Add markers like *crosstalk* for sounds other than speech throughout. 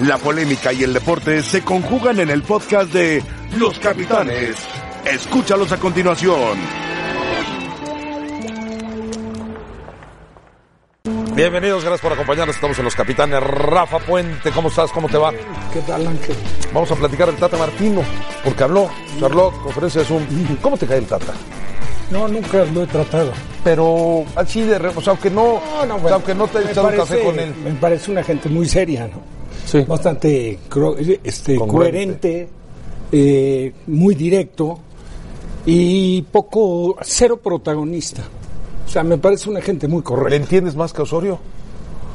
La polémica y el deporte se conjugan en el podcast de Los Capitanes. Escúchalos a continuación. Bienvenidos, gracias por acompañarnos. Estamos en Los Capitanes. Rafa Puente, ¿cómo estás? ¿Cómo te va? ¿Qué tal, Ángel? Vamos a platicar del Tata Martino, porque habló, Charlotte, conferencia de Zoom. ¿Cómo te cae el Tata? No, nunca lo he tratado. Pero así de... re- O sea, aunque no, No, no, o sea, bueno, aunque no te he echado un café con él. Me parece una gente muy seria, ¿no? Sí. Bastante este, coherente, eh, muy directo y poco, cero protagonista. O sea, me parece una gente muy ¿Le correcta. entiendes más que Osorio?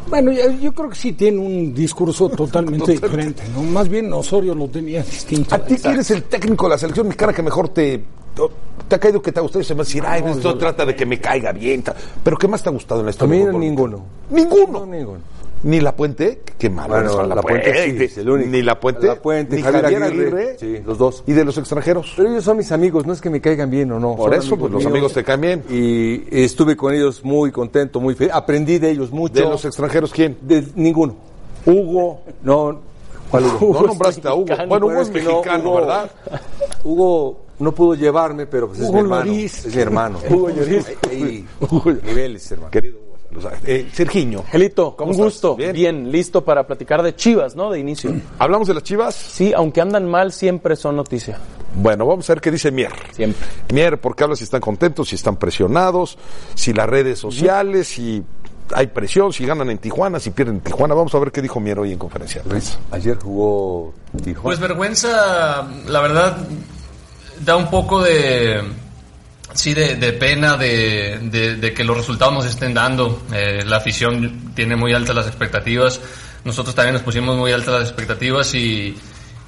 Bueno, yo, yo creo que sí tiene un discurso *laughs* totalmente diferente, ¿no? Más bien Osorio lo tenía distinto. A ti que eres el técnico de la selección mexicana que mejor te... ¿Te ha caído que te ha gustado? Y se me va a decir, ay, esto trata de que me caiga bien. Pero ¿qué más te ha gustado en la A historia? mí ninguno. ¿Ninguno? No, ninguno. Ni La Puente, qué malo Bueno, la, Puente sí, es el único. Ni La Puente, La Puente, ni Javier, Javier Aguirre. Aguirre. Sí, los dos. ¿Y de los extranjeros? Pero ellos son mis amigos, no es que me caigan bien o no. Por son eso, pues, los míos. amigos te caen bien. Y estuve con ellos muy contento, muy feliz. Aprendí de ellos mucho. ¿De los extranjeros quién? De ninguno. Hugo. No, ¿cuál Hugo? No nombraste a Hugo. Bueno, Hugo es es que no, mexicano, Hugo- ¿verdad? Hugo no pudo llevarme, pero pues es Hugo mi hermano. Lloris. Es mi hermano. Hugo Lloris. Niveles, hermano. Querido eh, Sergiño. Angelito, ¿Cómo un estás? gusto. Bien. Bien. listo para platicar de Chivas, ¿no? De inicio. ¿Hablamos de las chivas? Sí, aunque andan mal, siempre son noticia. Bueno, vamos a ver qué dice Mier. Siempre. Mier, porque habla si están contentos, si están presionados, si las redes sociales, si hay presión, si ganan en Tijuana, si pierden en Tijuana. Vamos a ver qué dijo Mier hoy en conferencia de prensa. Ayer jugó Tijuana. Pues vergüenza, la verdad, da un poco de, sí, de, de pena de, de- que los resultados nos estén dando. Eh, la afición tiene muy altas las expectativas. Nosotros también nos pusimos muy altas las expectativas y,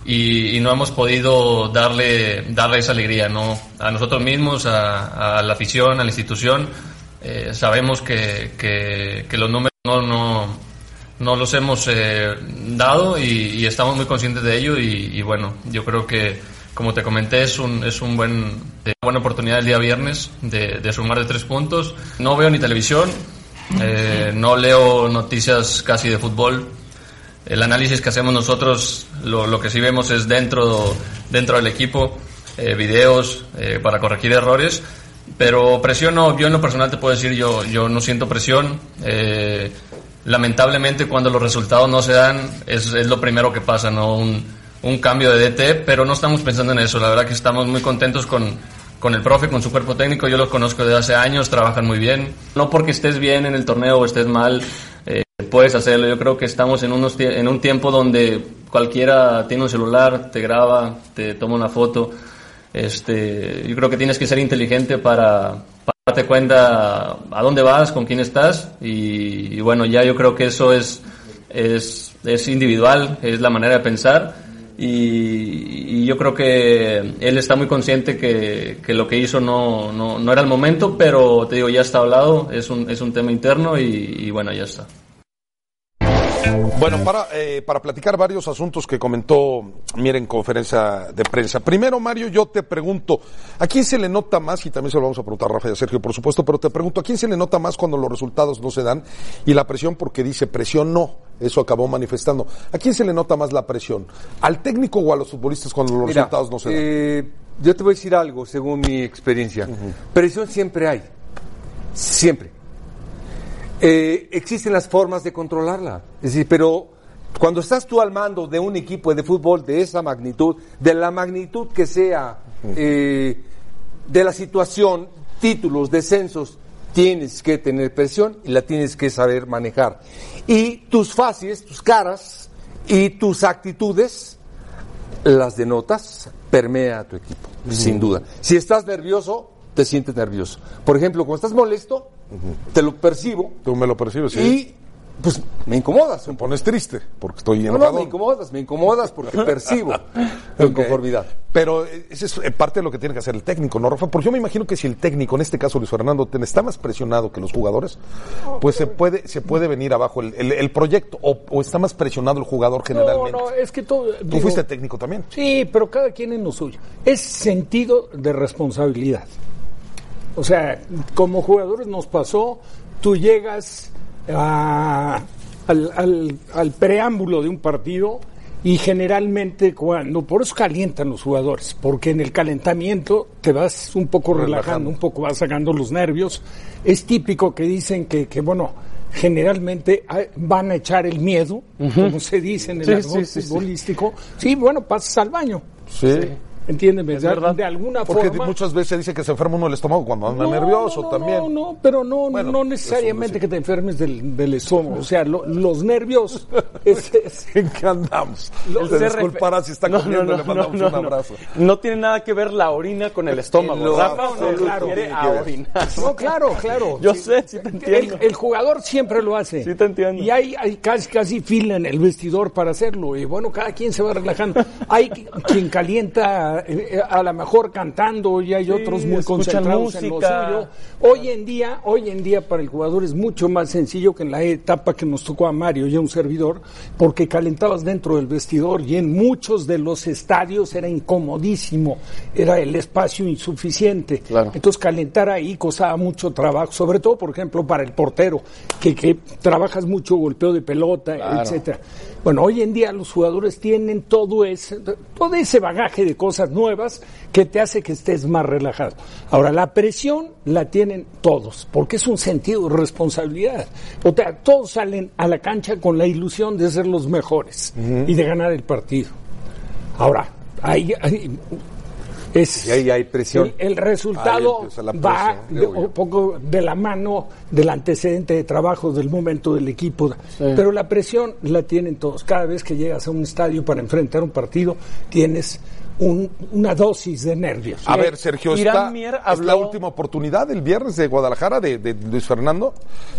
y, no hemos podido darle, darle esa alegría, ¿no? A nosotros mismos, a, la afición, a la institución. Eh, sabemos que, que, los números no, no, no los hemos eh, dado y, estamos muy conscientes de ello y bueno, yo creo que como te comenté es un, es un buen, eh, buena oportunidad el día viernes de, de sumar de tres puntos. No veo ni televisión, eh, no leo noticias casi de fútbol. El análisis que hacemos nosotros, lo, lo que sí vemos es dentro, dentro del equipo, eh, videos eh, para corregir errores. Pero presión no, yo en lo personal te puedo decir, yo, yo no siento presión. Eh, lamentablemente cuando los resultados no se dan es, es lo primero que pasa, ¿no? Un, un cambio de DT, pero no estamos pensando en eso. La verdad que estamos muy contentos con, con el profe, con su cuerpo técnico. Yo los conozco desde hace años, trabajan muy bien. No porque estés bien en el torneo o estés mal, eh, puedes hacerlo. Yo creo que estamos en, unos, en un tiempo donde cualquiera tiene un celular, te graba, te toma una foto. Este, yo creo que tienes que ser inteligente para, para darte cuenta a dónde vas, con quién estás y, y bueno, ya yo creo que eso es, es, es individual, es la manera de pensar y, y yo creo que él está muy consciente que, que lo que hizo no, no, no era el momento, pero te digo, ya está hablado, es un, es un tema interno y, y bueno, ya está. Bueno, para, eh, para platicar varios asuntos que comentó Mier en conferencia de prensa. Primero, Mario, yo te pregunto, ¿a quién se le nota más? Y también se lo vamos a preguntar a Rafa y a Sergio, por supuesto, pero te pregunto, ¿a quién se le nota más cuando los resultados no se dan? Y la presión, porque dice presión no, eso acabó manifestando. ¿A quién se le nota más la presión? ¿Al técnico o a los futbolistas cuando los Mira, resultados no se dan? eh, yo te voy a decir algo, según mi experiencia. Presión siempre hay. Siempre. Eh, existen las formas de controlarla. Es decir, pero cuando estás tú al mando de un equipo de fútbol de esa magnitud, de la magnitud que sea, eh, de la situación, títulos, descensos, tienes que tener presión y la tienes que saber manejar. Y tus facies, tus caras y tus actitudes las denotas, permea a tu equipo, sin duda. Si estás nervioso, te sientes nervioso. Por ejemplo, cuando estás molesto, te lo percibo Tú me lo percibes, sí. y pues me incomodas. Me pones triste, porque estoy No, enojado. no, me incomodas, me incomodas porque percibo *laughs* tu inconformidad. Pero esa es eh, parte de lo que tiene que hacer el técnico, ¿no, Rafa? Porque yo me imagino que si el técnico, en este caso Luis Fernando, está más presionado que los jugadores, pues se puede, se puede venir abajo el, el- el proyecto, o, o está más presionado el jugador No, generalmente. no, es que todo. Tú digo, fuiste técnico también. Sí, pero cada quien en lo suyo. Es sentido de responsabilidad. O sea, como jugadores nos pasó, tú llegas a, al, al- al preámbulo de un partido y generalmente cuando, por eso calientan los jugadores, porque en el calentamiento te vas un poco relajando, un poco vas sacando los nervios. Es típico que dicen que, que bueno, generalmente ah, van a echar el miedo, como se dice en el Sí, argot sí, sí, sí. futbolístico. Sí, bueno, pasas al baño. Sí. Entiéndeme, de, verdad. de alguna Porque forma. muchas veces se dice que se enferma uno el estómago cuando anda No, nervioso no, no, también. No, no, pero no, Bueno, no necesariamente sí. que te enfermes del, del estómago. O sea, lo- los nervios. *laughs* es- es- ¿En qué andamos? El Se disculpará si está No, comiendo, no, no, le mandamos no, un no. abrazo. No tiene nada que ver la orina con el estómago. lo Rafa se claro, a orinar. No, claro, claro. Yo sé, sí te entiendo. El, el jugador siempre lo hace. Sí te entiendo. Y hay, hay casi, casi fila en el vestidor para hacerlo. Y bueno, cada quien se va relajando. Hay quien calienta eh, a lo mejor cantando y hay otros muy concentrados en lo suyo. Hoy en día, hoy en día para el jugador es mucho más sencillo que en la etapa que nos tocó a Mario y a un servidor, porque calentabas dentro del vestidor y en muchos de los estadios era incomodísimo, era el espacio insuficiente. Claro. Entonces calentar ahí costaba mucho trabajo, sobre todo, por ejemplo, para el portero, que, que trabajas mucho golpeo de pelota, etcétera. Bueno, hoy en día los jugadores tienen todo ese, todo ese bagaje de cosas nuevas que te hace que estés más relajado. Ahora, la presión la tienen todos, porque es un sentido de responsabilidad. O sea, todos salen a la cancha con la ilusión de ser los mejores y de ganar el partido. Ahora, ahí, ahí es Y ahí hay presión. El, resultado va de- un poco de la mano del antecedente de trabajo del momento del equipo. Pero la presión la tienen todos. Cada vez que llegas a un estadio para enfrentar un partido, tienes un- una dosis de nervios. A ver, Sergio, está, Mier es la última oportunidad el viernes de Guadalajara de, de Luis Fernando.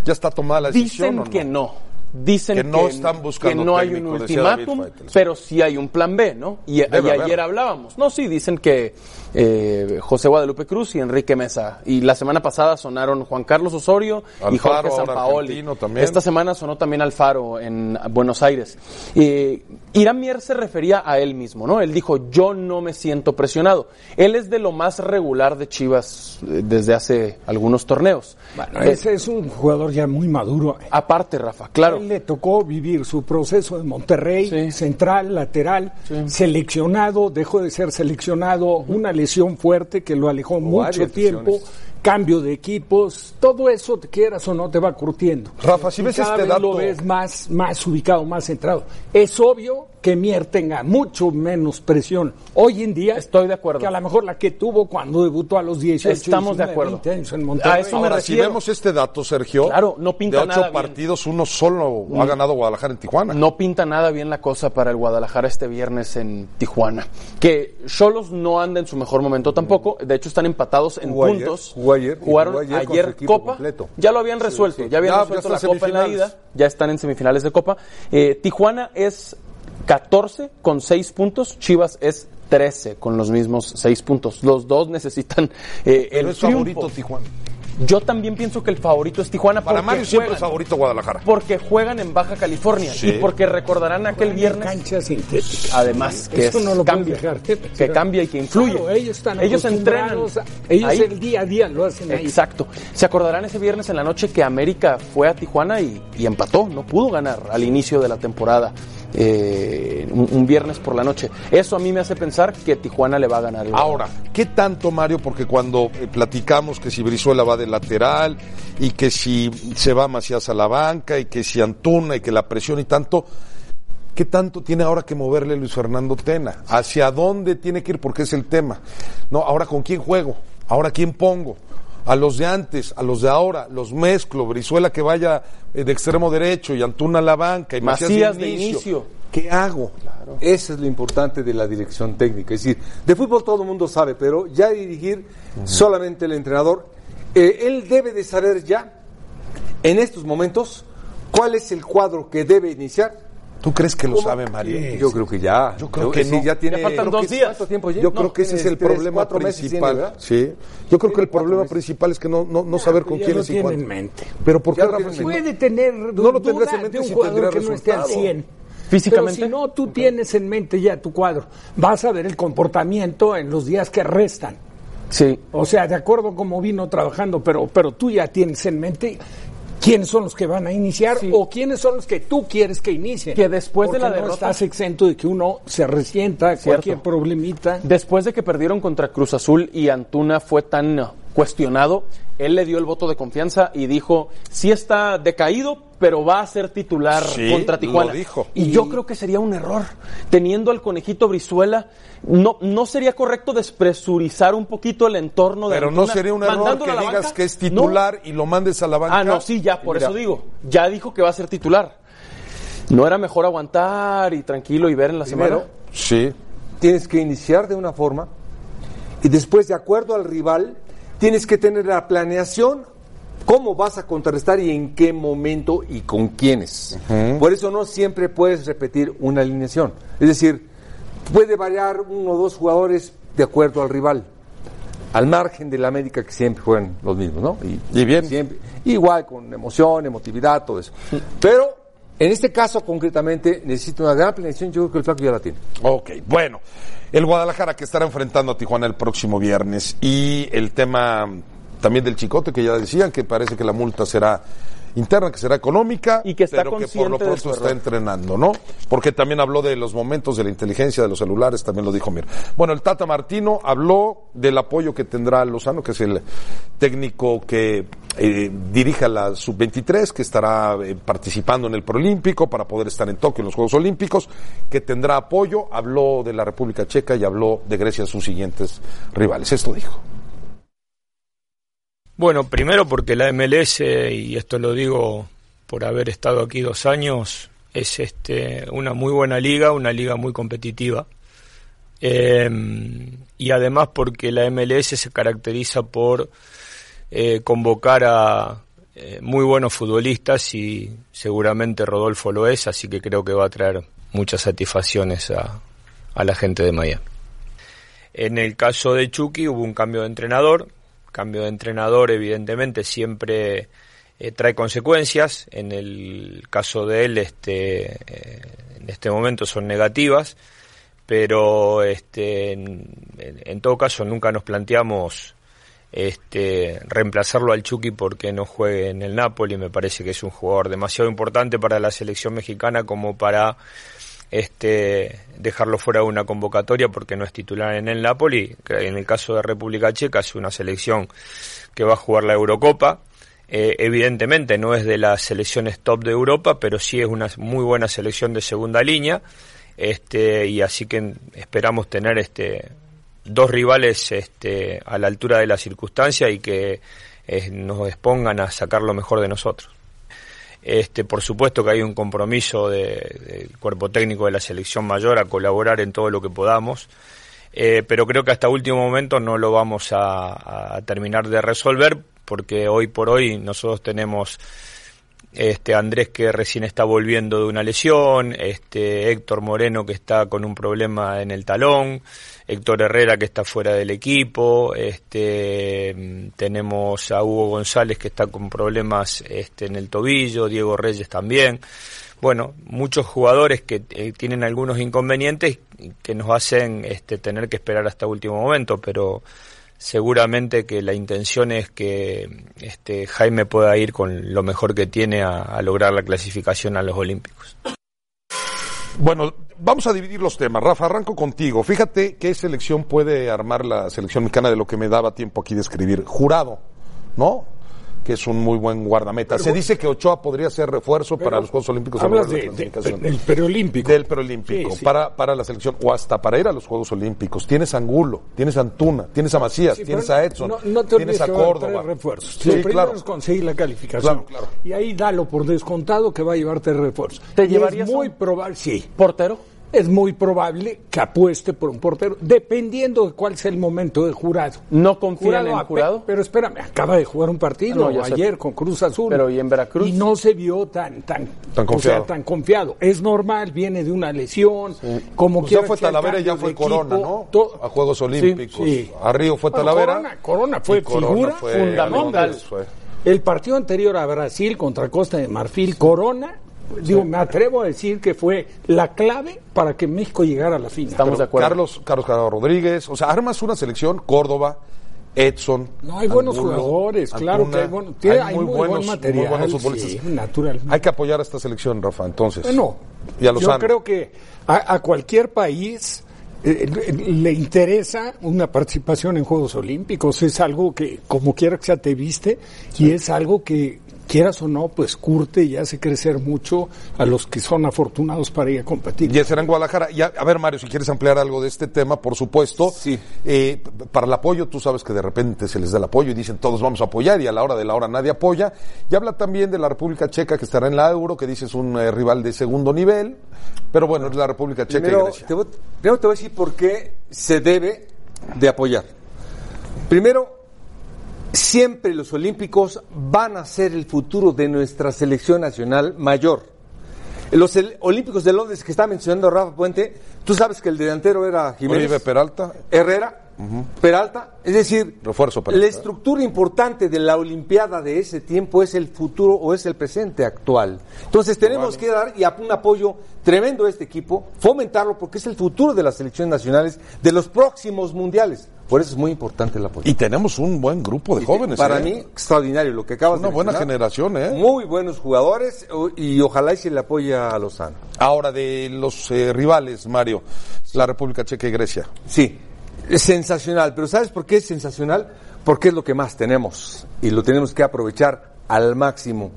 ¿Ya está tomada la decisión Dicen o no? que no. Dicen Que no están buscando que no hay un ultimátum, pero sí hay un plan B, ¿no? Y, ayer hablábamos. No, sí, dicen que eh, José Guadalupe Cruz y Enrique Mesa. Y la semana pasada sonaron Juan Carlos Osorio y Jorge Sampaoli. Esta semana sonó también Alfaro en Buenos Aires. Eh, Irán Mier se refería a él mismo, ¿no? Él dijo, yo no me siento presionado. Él es de lo más regular de Chivas eh, desde hace algunos torneos. Bueno, Eh, ese es un jugador ya muy maduro. aparte, Rafa, claro. Le tocó vivir su proceso de Monterrey, Sí. central, lateral, seleccionado, dejó de ser seleccionado, una lesión fuerte que lo alejó mucho tiempo, lesiones. cambio de equipos, todo eso, te quieras o no, te va curtiendo. Rafa, si Y ves cada este vez dato- lo ves más, más ubicado, más centrado. Es obvio que Mier tenga mucho menos presión hoy en día. Estoy de acuerdo. Que a lo mejor la que tuvo cuando debutó a los 18, Estamos de 19, acuerdo. 20 años en Monterrey. A eso me si vemos este dato, Sergio, Claro, no pinta de ocho nada bien. partidos, uno solo ha ganado Guadalajara en Tijuana. No pinta nada bien la cosa para el Guadalajara este viernes en Tijuana. Que Cholos no anda en su mejor momento tampoco. De hecho, están empatados en Jugó ayer, puntos. jugó ayer, Jugaron jugó ayer Copa. completo. Ya lo habían resuelto. Ya habían Ya, resuelto ya la Copa en la ida. Ya están en semifinales de Copa. Eh, Tijuana es 14 con 6 puntos. Chivas es 13 con los mismos 6 puntos. Los dos necesitan eh, el es favorito. Tijuana. Yo también pienso que el favorito es Tijuana. Para porque Mario siempre es favorito Guadalajara. porque juegan en Baja California Sí. y porque recordarán aquel viernes cancha sintética. además que Eso es- no lo cambia, dejar. que cambia y que influye. Claro, ellos están ellos entrenan ellos ahí. el día a día lo hacen ahí. Exacto. Se acordarán ese viernes en la noche que América fue a Tijuana y, y empató, no pudo ganar al inicio de la temporada. Eh, un, viernes por la noche. Eso a mí me hace pensar que Tijuana le va a ganar. Ahora, ¿qué tanto, Mario? Porque cuando eh, platicamos que si Brizuela va de lateral y que si se va Macías a la banca y que si Antuna y que la presión y tanto, ¿qué tanto tiene ahora que moverle Luis Fernando Tena? ¿Hacia dónde tiene que ir? Porque es el tema. No, ahora con quién juego, ahora quién pongo. A los de antes, a los de ahora, los mezclo, Brizuela que vaya eh, de extremo derecho y Antuna a la banca y Macías, Macías de inicio. ¿Qué hago? Eso es lo importante de la dirección técnica. Es decir, de fútbol todo el mundo sabe, pero ya dirigir solamente el entrenador, eh, él debe de saber ya, en estos momentos, cuál es el cuadro que debe iniciar. ¿Tú crees que lo sabe Mario? Yo creo que ya. Yo creo que sí, no. ya tiene. Ya faltan dos días. ¿Cuánto tiempo ya? Yo No, creo que ese es el tres, problema tiene, principal. sí. Yo creo que el problema meses. principal es que no, no, no saber con quién es y tiene cuándo. en mente. Pero ¿por qué si Puede no- tener No lo duda tendrás en mente de un si jugador que no esté al resultado. 100. Físicamente. Pero si no, tú tienes en mente ya tu cuadro. Vas a ver el comportamiento en los días que restan. Sí. O sea, de acuerdo como vino trabajando, pero, pero tú ya tienes en mente quiénes son los que van a iniciar o quiénes son los que tú quieres que inicien. Que después de la no derrota- estás exento de que uno se resienta Cierto. cualquier problemita. Después de que perdieron contra Cruz Azul y Antuna fue tan cuestionado, él le dio el voto de confianza y dijo, sí está decaído, pero va a ser titular Sí, contra Tijuana. lo dijo. Y yo creo que sería un error. Teniendo al conejito Brizuela, no, no sería correcto despresurizar un poquito el entorno de Pero no sería un error que a la digas banca. que es No. titular y lo mandes a la banca. Ah, no, sí, ya, por Mira, eso digo. Ya dijo que va a ser titular. ¿No era mejor aguantar y tranquilo y ver en la Primero, semana? Sí. tienes que iniciar de una forma y después, de acuerdo al rival, tienes que tener la planeación, cómo vas a contrarrestar y en qué momento y con quiénes. Por eso no siempre puedes repetir una alineación. Es decir, puede variar uno o dos jugadores de acuerdo al rival. Al margen de la América que siempre juegan los mismos, ¿no? Y bien. Siempre, igual, con emoción, emotividad, todo eso. Pero, en este caso concretamente, necesito una gran planeación, yo creo que el flaco ya la tiene. Ok, bueno. El Guadalajara que estará enfrentando a Tijuana el próximo viernes y el tema también del chicote que ya decían que parece que la multa será interna, que será económica, Y que está pero que por lo pronto está entrenando, ¿no? Porque también habló de los momentos de la inteligencia de los celulares, también lo dijo Mir. Bueno, el Tata Martino habló del apoyo que tendrá Lozano, que es el técnico que eh, dirige a la sub-23, que estará eh, participando en el Proolímpico para poder estar en Tokio en los Juegos Olímpicos, que tendrá apoyo, habló de la República Checa y habló de Grecia, sus siguientes rivales. Esto dijo. Bueno, primero porque la MLS, y esto lo digo por haber estado aquí dos años, es este, una muy buena liga, una liga muy competitiva. Eh, y además porque la MLS se caracteriza por eh, convocar a eh, muy buenos futbolistas y seguramente Rodolfo lo es, así que creo que va a traer muchas satisfacciones a, a la gente de Miami. En el caso de Chucky hubo un cambio de entrenador. Cambio de entrenador, evidentemente, siempre eh, trae consecuencias. En el caso de él, este, eh, en este momento son negativas, pero este, en, todo caso nunca nos planteamos este, reemplazarlo al Chucky porque no juegue en el Napoli. Me parece que es un jugador demasiado importante para la selección mexicana como para este, dejarlo fuera de una convocatoria porque no es titular en el Napoli. que En el caso de República Checa es una selección que va a jugar la Eurocopa. Eh, evidentemente no es de las selecciones top de Europa, pero sí es una muy buena selección de segunda línea. Este, y así que esperamos tener este, dos rivales este, a la altura de la circunstancia y que eh, nos expongan a sacar lo mejor de nosotros. Este, por supuesto que hay un compromiso de- del cuerpo técnico de la selección mayor a colaborar en todo lo que podamos, eh, pero creo que hasta último momento no lo vamos a, a terminar de resolver porque hoy por hoy nosotros tenemos este Andrés que recién está volviendo de una lesión, este Héctor Moreno que está con un problema en el talón, Héctor Herrera que está fuera del equipo, este tenemos a Hugo González que está con problemas este en el tobillo, Diego Reyes también. Bueno, muchos jugadores que eh, tienen algunos inconvenientes que nos hacen este tener que esperar hasta último momento, pero seguramente que la intención es que este Jaime pueda ir con lo mejor que tiene a, a lograr la clasificación a los Olímpicos. Bueno, vamos a dividir los temas. Rafa, arranco contigo. Fíjate qué selección puede armar la selección mexicana de lo que me daba tiempo aquí de escribir. Jurado, ¿no? Que es un muy buen guardameta. Se dice que Ochoa podría ser refuerzo para los Juegos Olímpicos. Hablas de, de- clasificación. del preolímpico. Del preolímpico, Sí, sí. Para, para la selección, o hasta para ir a los Juegos Olímpicos. Tienes a Angulo, tienes a Antuna, tienes a Macías, Sí, tienes a Edson, No, no te tienes a Córdoba. refuerzos. Sí, claro. conseguir la calificación. Claro, claro. Y ahí dalo por descontado que va a llevar tres refuerzos. ¿Te Y llevarías Es muy un- probable, sí. ¿Portero? Es muy probable que apueste por un portero, dependiendo de cuál sea el momento de jurado. ¿No confían en ape- Jurado? Pero espérame, acaba de jugar un partido Ah, no, ya sé. ayer con Cruz Azul. Pero, ¿y en Veracruz? Y no se vio tan tan Tan o confiado. sea, tan confiado. Es normal, viene de una lesión, como Pues quiera fue el Talavera y ya fue Corona, equipo, ¿no? A Juegos Olímpicos. Sí. A Río fue Bueno, Talavera. Corona, Corona fue Corona figura fue fundamental. Fue. El partido anterior a Brasil contra Costa de Marfil, Corona, digo, me atrevo a decir que fue la clave para que México llegara a la final. Estamos de acuerdo. Carlos, Carlos Carlos Rodríguez, o sea, armas una selección, Córdoba, Edson. No, hay buenos Angulo, jugadores, claro que hay, bueno, tiene- hay muy, buen material. muy buenos futbolistas. sí, naturalmente. Hay que apoyar a esta selección, Rafa, entonces. Bueno, y a los yo creo que a, a cualquier país eh, le- le interesa una participación en Juegos Olímpicos. Es algo que, como quiera que sea, te viste y es algo que, quieras o no, pues curte y hace crecer mucho a los que son afortunados para ir a competir. Y ese era en Guadalajara. Y a, ver, Mario, si quieres ampliar algo de este tema, por supuesto. Sí. Eh, para el apoyo, tú sabes que de repente se les da el apoyo y dicen todos vamos a apoyar y a la hora de la hora nadie apoya. Y habla también de la República Checa que estará en la Euro, que dice es un eh, rival de segundo nivel. Pero bueno, es la República Checa y Grecia. te, voy, primero te voy a decir por qué se debe de apoyar. Primero, siempre los olímpicos van a ser el futuro de nuestra selección nacional mayor. Los olímpicos de Londres que está mencionando Rafa Puente, tú sabes que el delantero era Jiménez. Oribe Peralta. Herrera, Peralta, es decir, Refuerzo Peralta. la estructura importante de la Olimpiada de ese tiempo es el futuro o es el presente actual. Entonces tenemos que dar y un apoyo tremendo a este equipo, fomentarlo porque es el futuro de las selecciones nacionales de los próximos mundiales. Por eso es muy importante el apoyo. Y tenemos un buen grupo de jóvenes. Para ¿eh? mí, extraordinario lo que acabas Una de buena mencionar. generación, ¿eh? Muy buenos jugadores y ojalá y se le apoye a Lozano. Ahora, de los eh, rivales, Mario, la República Checa y Grecia. Sí, es sensacional, pero ¿sabes por qué es sensacional? Porque es lo que más tenemos y lo tenemos que aprovechar al máximo.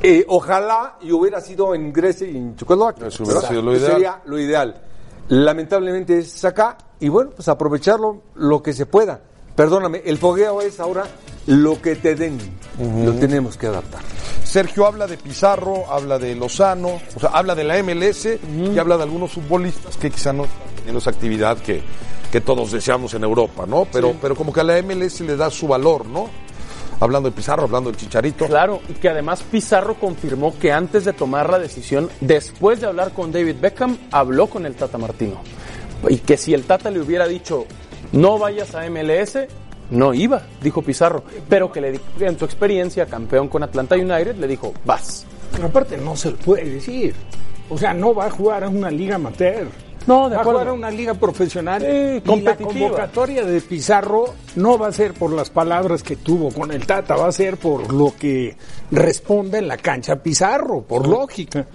Eh, ojalá y hubiera sido en Grecia y en Checoslovaquia. Eso hubiera sido lo ideal. Sería lo ideal. Lamentablemente es acá y bueno, pues aprovecharlo lo que se pueda. Perdóname, el fogueo es ahora lo que te den. Lo tenemos que adaptar. Sergio habla de Pizarro, habla de Lozano, o sea, habla de la MLS y habla de algunos futbolistas que quizá no están teniendo esa actividad que, que todos deseamos en Europa, ¿no? Pero, pero como que a la MLS le da su valor, ¿no? Hablando de Pizarro, hablando del Chicharito. Claro, y que además Pizarro confirmó que antes de tomar la decisión, después de hablar con David Beckham, habló con el Tata Martino. Y que si el Tata le hubiera dicho, no vayas a MLS, no iba, dijo Pizarro. Pero que le di- en su experiencia, campeón con Atlanta United, le dijo, vas. Pero aparte no se lo puede decir. O sea, no va a jugar a una liga amateur. No, de va a acuerdo. jugar a una liga profesional. Sí, y la convocatoria de Pizarro no va a ser por las palabras que tuvo con el Tata, va a ser por lo que responde en la cancha Pizarro, por lógica.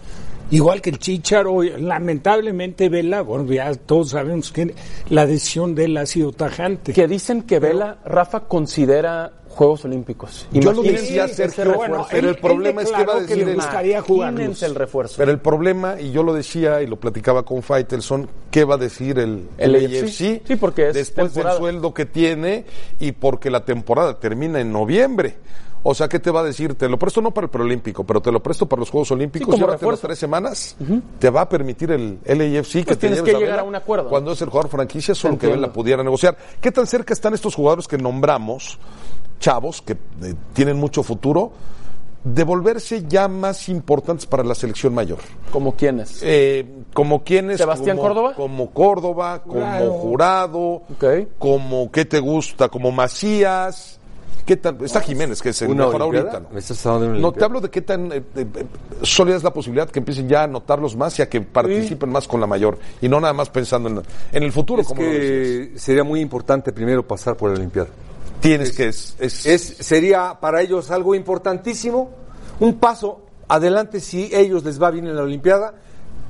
Igual que el Chicharo, lamentablemente Vela, bueno, ya todos sabemos que la decisión de él ha sido tajante. Que dicen que Vela, Rafa, considera Juegos Olímpicos. Yo lo decía, Sergio, bueno, pero el problema es que va a que decir el- gustaría jugarlos. Imagínense el refuerzo. Pero el problema, y yo lo decía y lo platicaba con Faitelson, ¿qué va a decir el, El? Sí, porque es Después temporada. del sueldo que tiene y porque la temporada termina en noviembre. O sea, ¿qué te va a decir? Te lo presto no para el preolímpico, pero te lo presto para los Juegos Olímpicos. Sí, como Llévatelo refuerzo. tres semanas. Te va a permitir el LAFC que Pues te tienes lleves que llegar Vela a un acuerdo. Cuando es el jugador franquicia, solo que Entiendo. Vela pudiera negociar. ¿Qué tan cerca están estos jugadores que nombramos, chavos, que eh, tienen mucho futuro, de volverse ya más importantes para la selección mayor? ¿Como quiénes? Eh, como quienes ¿Sebastián como, Córdoba? como Córdoba como Claro. jurado Ok. como qué te gusta como Macías qué tan está Jiménez que es el ¿Una mejor olimpiada? ahorita ¿no? ¿Me estás hablando de una No, te hablo de qué tan eh, eh, sólida es la posibilidad que empiecen ya a notarlos más y a que participen más con la mayor y no nada más pensando en, en el futuro Es como lo que sería muy importante primero pasar por la Olimpiada. tienes que es, es, Es, sería para ellos algo importantísimo, un paso adelante si ellos les va bien en la Olimpiada.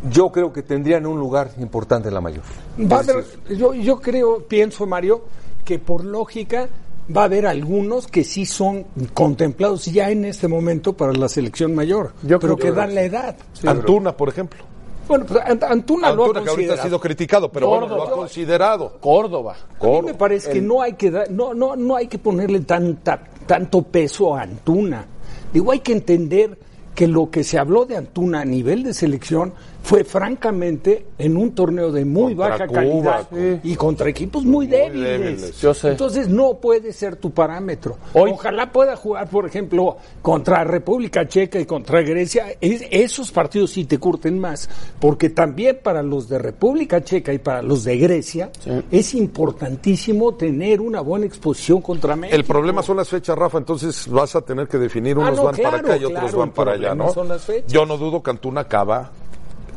Yo creo que tendrían un lugar importante en la mayor. Va yo, yo creo, pienso, Mario, que por lógica va a haber algunos que sí son contemplados ya en este momento para la selección mayor, Yo pero creo que que dan la edad. Antuna por ejemplo Bueno, pues Ant- Antuna, lo ha Antuna que ahorita ha considerado. sido criticado pero bueno, lo ha Córdoba. considerado Córdoba. A mí me parece que no hay que dar- no, no, no hay que ponerle tanta, tanto peso a Antuna. Digo, hay que entender que lo que se habló de Antuna a nivel de selección fue francamente en un torneo de muy Contra baja Cuba, calidad con- y contra equipos muy, débiles. débiles. Yo sé. Entonces no puede ser tu parámetro. Hoy- Ojalá pueda jugar, por ejemplo, contra República Checa y contra Grecia. Es- esos partidos sí te curten más, porque también para los de República Checa y para los de Grecia es importantísimo tener una buena exposición contra México. El problema son las fechas, Rafa, entonces vas a tener que definir, unos Ah, no, van para acá y otros claro, van para allá, ¿no? son las fechas. Yo no dudo que Antuna acaba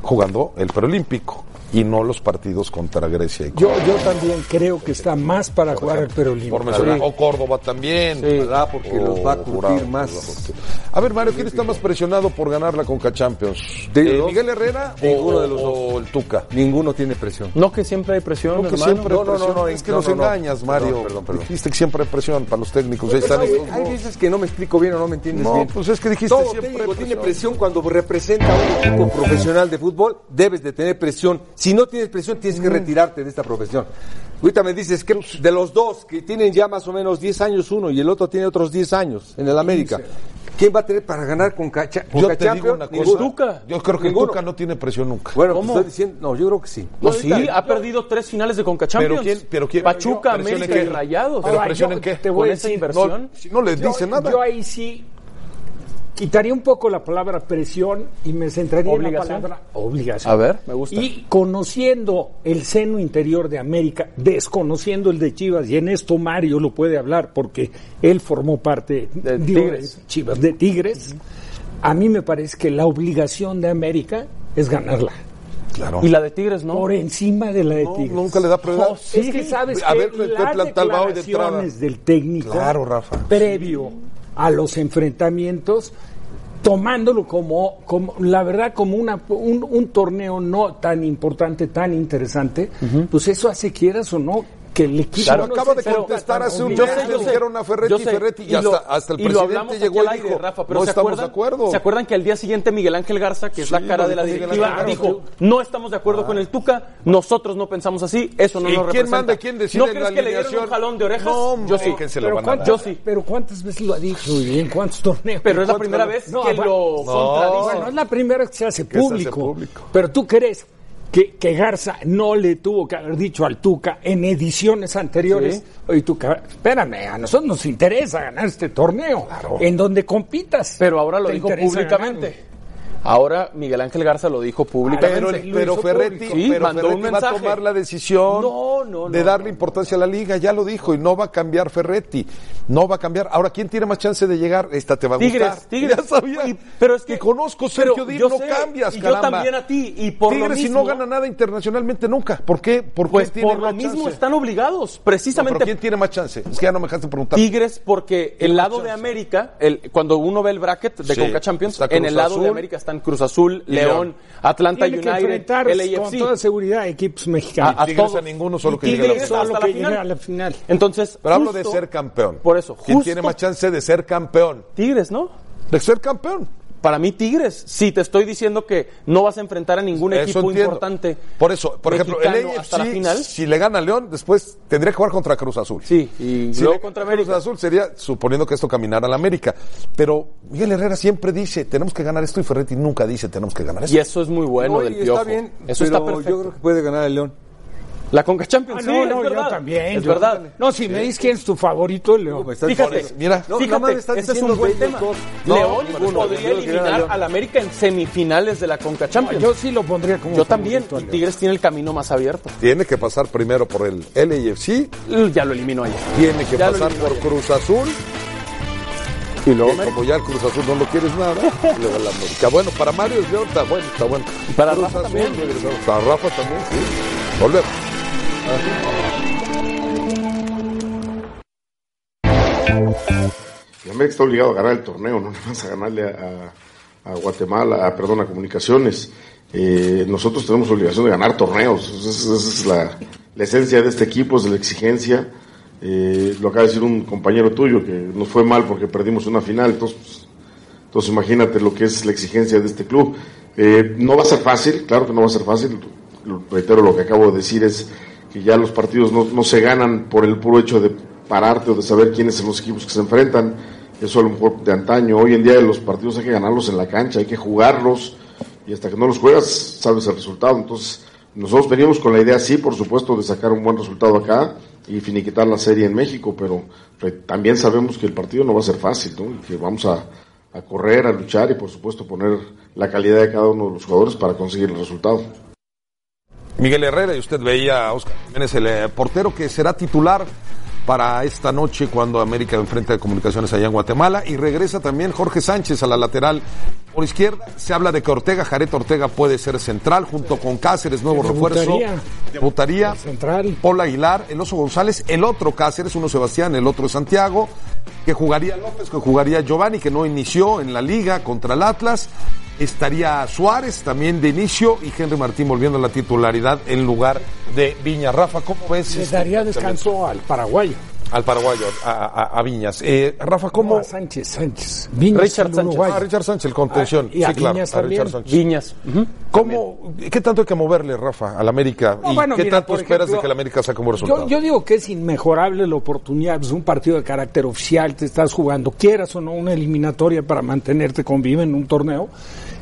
jugando el preolímpico. Y no los partidos contra Grecia y Yo, yo también creo que está más para jugar el por Olímpico. mencionar, o Córdoba también, ¿verdad? Porque O- los va a o curtir más. A ver, Mario, ¿quién está más presionado por ganar la Conca Champions? De Eh, ¿Miguel Herrera o, Ninguno de los dos. o el Tuca? Ninguno tiene presión. No que siempre hay presión, No, que siempre hay No, no, no, presión. no, es que no, nos no, no. engañas, Mario. Perdón, perdón, perdón. Dijiste que siempre hay presión para los técnicos. Ahí están Hay, estos hay dos. veces que no me explico bien o no me entiendes No, bien. pues es que dijiste Todo siempre técnico hay tiene presión. presión cuando representa a un equipo profesional de fútbol, debes de tener presión. Si no tienes presión, tienes que retirarte de esta profesión. Ahorita me dices que de los dos que tienen ya más o menos 10 años uno y el otro tiene otros 10 años en el América, ¿quién va a tener para ganar con, Cacha, con Yo te Champions? digo una cosa. Tuca. Yo creo que Ninguno. Tuca no tiene presión nunca. Bueno, ¿Cómo? pues estoy diciendo, no, yo creo que sí. No, Ahorita- ha perdido tres finales de Conca Champions. Pero quién- pero quién- Pachuca, ¿Presión en América qué? y Rayados. ¿Pero Ahora, presión yo en qué? te Con voy a esa decir- inversión. No, si no les Yo- dice nada. Yo ahí sí quitaría un poco la palabra presión y me centraría en la Obligación. palabra obligación. A ver, me gusta. Y conociendo el seno interior de América, desconociendo el de Chivas, y en esto Mario lo puede hablar porque él formó parte De Tigres. de Chivas, de Tigres, a mí me parece que la obligación de América es ganarla. Claro. Y la de Tigres, ¿no? Por encima de la de No, Tigres. nunca le da prioridad. Oh, sí. Es que sabes A que ver, ¿qué las de declaraciones del técnico Claro, Rafa. previo a los enfrentamientos tomándolo como, como la verdad como una, un, un torneo no tan importante tan interesante pues eso hace quieras o no que el equipo Claro, no acaba se de contestar hace un mes, le dijeron a Ferretti, yo sé. Ferretti, y lo- hasta- hasta el y presidente llegó y dijo, Rafa, pero no ¿se estamos acuerdan, de acuerdo. ¿Se acuerdan que al día siguiente Miguel Ángel Garza, que es la cara de la directiva, Ángel dijo, no estamos de acuerdo con el Tuca, nosotros no pensamos así, eso no ¿Y nos quién representa. manda quién decide ¿No crees la que le dieron un jalón de orejas? No, yo sí. que se lo pero, van a. Yo sí. pero cuántas veces lo ha dicho y en cuántos torneos Pero es la ¿Cuántas- primera vez que lo no. contradice. Bueno, es la primera vez que se hace público. Pero tú crees que, que Garza no le tuvo que haber dicho al Tuca en ediciones anteriores, Sí. oye Tuca, espérame, a nosotros nos interesa ganar este torneo, en donde compitas. Pero ahora lo dijo públicamente. Ahora Miguel Ángel Garza lo dijo Pero, públicamente. lo pero hizo Ferretti. Sí, pero mandó un Ferretti va a tomar la decisión No, no, de no, darle no. importancia a la liga, ya lo dijo, y no va a cambiar Ferretti, no va a cambiar. Ahora, ¿quién tiene más chance de llegar? Esta te va a Tigres, gustar. Tigres. Ya sabía. Y- pero es que, Te conozco, pero Sergio Díaz, no sé, cambias, y caramba. yo también a ti, y por lo Tigres si no gana nada internacionalmente nunca. ¿Por qué? ¿Por qué pues tiene por lo mismo chance? están obligados, No, precisamente pero ¿quién tiene más chance? Es que ya no me dejaste preguntar. Tigres porque el lado de América, el, cuando uno ve el bracket de Sí, Conca Champions, está en el lado Azul de América están Cruz Azul, León, León. Atlanta Tiene que United, enfrentar con LAFC. toda seguridad equipos mexicanos. A- a todos. a ninguno, solo Y que llegue a la final. Solo que la llegue final. a la final. Entonces, Pero hablo de justo- ser campeón. Por eso, ¿Quién justo- tiene más chance de ser campeón? Tigres, ¿no? De ser campeón. Para mí Tigres, si te estoy diciendo que no vas a enfrentar a ningún Eso equipo entiendo. importante. Por eso, por ejemplo, el mexicano hasta la AFC, final. si le gana a León, después tendría que jugar contra Cruz Azul. Sí, y Si luego le contra gana Cruz América. Azul sería suponiendo que esto caminara a la América. Pero Miguel Herrera siempre dice, tenemos que ganar esto y Ferretti nunca dice, tenemos que ganar esto. Y eso es muy bueno No, del y piojo. está bien, eso pero está perfecto. yo creo que puede ganar el León. La Conca Champions, Ah, sí, no, es no, verdad. yo también. Es yo- verdad. No, si me dices quién es tu favorito, el León. Estás Fíjate, mira, No, Fíjate, ese es un buen tema. León ninguno, podría eliminar al América en semifinales de la Conca Champions. Yo sí lo pondría como Yo también. Y. Tigres tiene el camino más abierto. Tiene que pasar primero por el LAFC, Ya lo eliminó ayer. tiene que Ya pasar por ayer. Cruz Azul. Y luego como ya el Cruz Azul no lo quieres nada, *laughs* le va a la América. Bueno, para Mario es León, está bueno, está bueno. Y para Cruz Rafa Azul, también. Para Rafa también, sí. Volvemos. Y América está obligado a ganar el torneo, no *laughs* nada más a ganarle a, Guatemala, a, perdón, a Comunicaciones. Eh, nosotros tenemos obligación de ganar torneos, esa es, la, esencia de este equipo, es la exigencia. Eh, lo acaba de decir un compañero tuyo que nos fue mal porque perdimos una final, entonces, pues, entonces imagínate lo que es la exigencia de este club. Eh, no va a ser fácil, claro que no va a ser fácil, reitero lo que acabo de decir es que ya los partidos no, no se ganan por el puro hecho de pararte o de saber quiénes son los equipos que se enfrentan. Eso a lo mejor de antaño. Hoy en día los partidos hay que ganarlos en la cancha, hay que jugarlos y hasta que no los juegas sabes el resultado. Entonces nosotros veníamos con la idea, sí, por supuesto, de sacar un buen resultado acá y finiquitar la serie en México, pero también sabemos que el partido no va a ser fácil, ¿no? Que vamos a, a correr, a luchar y por supuesto poner la calidad de cada uno de los jugadores para conseguir el resultado. Miguel Herrera, y usted veía a Oscar Jiménez, el eh, portero que será titular para esta noche cuando América enfrenta de comunicaciones allá en Guatemala. Y regresa también Jorge Sánchez a la lateral por izquierda. Se habla de que Ortega, Jared Ortega puede ser central junto con Cáceres, nuevo refuerzo. Debutaría. Central. Paul Aguilar, el Oso González, el otro Cáceres, uno Sebastián, el otro Santiago, que jugaría López, que jugaría Giovanni, que no inició en la liga contra el Atlas. Estaría Suárez también de inicio y Henry Martín volviendo a la titularidad en lugar de Viña. Rafa, ¿cómo ves? Le este daría descanso al paraguayo. Al paraguayo, a, a- a Viñas. Eh, Rafa, ¿cómo? No, a Sánchez, Sánchez. Viñas, Richard Sánchez. Ah, Richard Sánchez, el contención. Ah, y a sí, claro, Viñas a Richard. Sánchez. Viñas. ¿Cómo, ¿Qué tanto hay que moverle, Rafa, al América? No, ¿Y bueno, qué mira, tanto esperas de que el América saque un buen resultado? Yo, yo digo que es inmejorable la oportunidad, es un partido de carácter oficial, te estás jugando, quieras o no, una eliminatoria para mantenerte con vida en un torneo,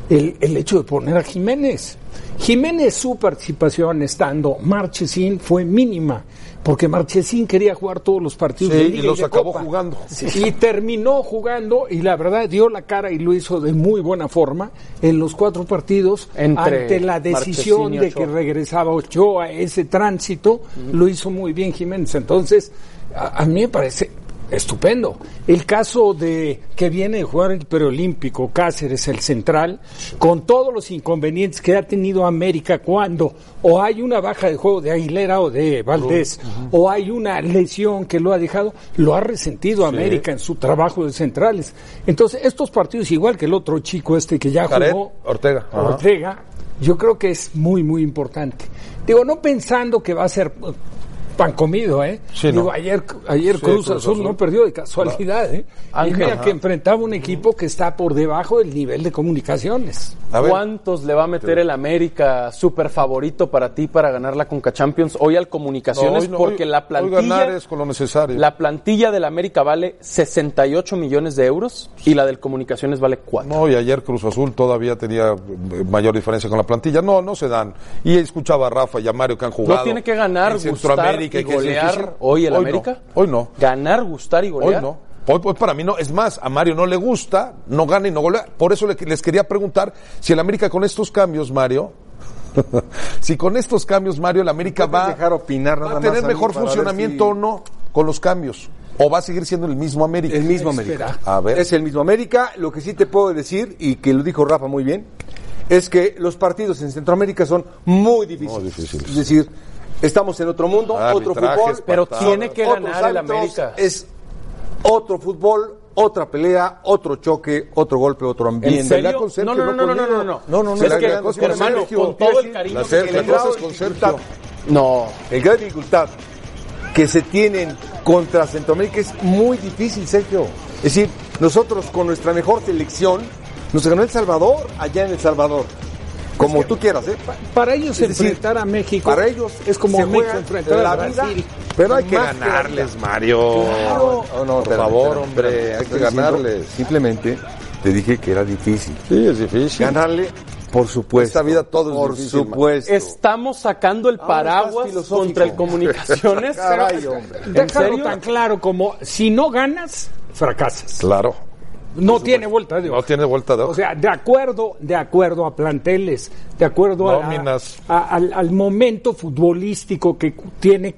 el, el hecho de poner a Jiménez. Jiménez, su participación estando Marchesín fue mínima, porque Marchesín quería jugar todos los partidos Sí, de y los de acabó Copa. jugando. Y terminó jugando, y la verdad dio la cara y lo hizo de muy buena forma en los cuatro partidos Entre ante la decisión de que regresaba Ochoa, ese tránsito, lo hizo muy bien Jiménez. Entonces, a, a mí me parece estupendo. El caso de que viene de jugar el preolímpico, Cáceres, el central, con todos los inconvenientes que ha tenido América cuando o hay una baja de juego de Aguilera o de Valdés, o hay una lesión que lo ha dejado, lo ha resentido América en su trabajo de centrales. Entonces, estos partidos, igual que el otro chico este que ya Jared jugó, Ortega. Ortega, yo creo que es muy, muy importante. Digo, no pensando que va a ser pan comido, ¿eh? Sí, Digo, no. ayer, ayer Sí, Cruz, Cruz Azul, Azul. no perdió de casualidad, ¿eh? Y Ángel, mira ajá. que enfrentaba un equipo que está por debajo del nivel de comunicaciones. A ver, ¿Cuántos le va a meter el América super favorito para ti para ganar la Conca Champions hoy al Comunicaciones? no, hoy no, porque hoy- la hoy plantilla ganar es con lo necesario. la plantilla del América vale 68 millones de euros y la del Comunicaciones vale 4. No, y ayer Cruz Azul todavía tenía mayor diferencia con la plantilla. No, no se dan. Y escuchaba a Rafa y a Mario que han jugado. ¿No tiene que ganar, en gustar Centroamérica y que golear hoy el no. América? Hoy no. Ganar, gustar y Hoy golear. no. Hoy, hoy para mí no. Es más, a Mario no le gusta, no gana y no golea. Por eso le- les quería preguntar si el América con estos cambios, Mario, *laughs* si con estos cambios, Mario, el América va, dejar opinar va a tener mejor funcionamiento si- o no con los cambios. O va a seguir siendo el mismo América. El mismo América. A ver. Es el mismo América. Lo que sí te puedo decir, y que lo dijo Rafa muy bien, es que los partidos en Centroamérica son muy difíciles. Muy difíciles. Es decir, estamos en otro mundo, otro fútbol. Pero tiene que ganar el América. Es otro fútbol, otra pelea, otro choque, otro golpe, otro ambiente. ¿En serio? Con Sergio, no, no, no, no, no, no, no, no. No, no, Es que, con hermano, Sergio, con quiero todo el cariño la que la cosa es con Sergio. No. El grado de dificultad que se tienen contra Centroamérica es muy difícil, Sergio. Es decir, nosotros con nuestra mejor selección nos ganó El Salvador allá en El Salvador. Como tú quieras, ¿eh? Para ellos Es decir, enfrentar a México Para ellos es como se México enfrentar a la Brasil. vida, Pero hay que ganarles. Mario. Claro. No, no, Por espérame, favor, espérame, hombre, espérame. hay que ganarles. Simplemente te dije que era difícil. Sí, es difícil. Ganarle, por supuesto. Esta vida todo es Por difícil, supuesto. Estamos sacando el Ahora paraguas contra el Comunicaciones. *laughs* Caray, hombre. ¿En Déjalo serio? tan claro como si no ganas, fracasas. Claro. No tiene vuelta de No tiene vuelta de O sea, de acuerdo, de acuerdo a planteles, de acuerdo a al, al momento futbolístico que tiene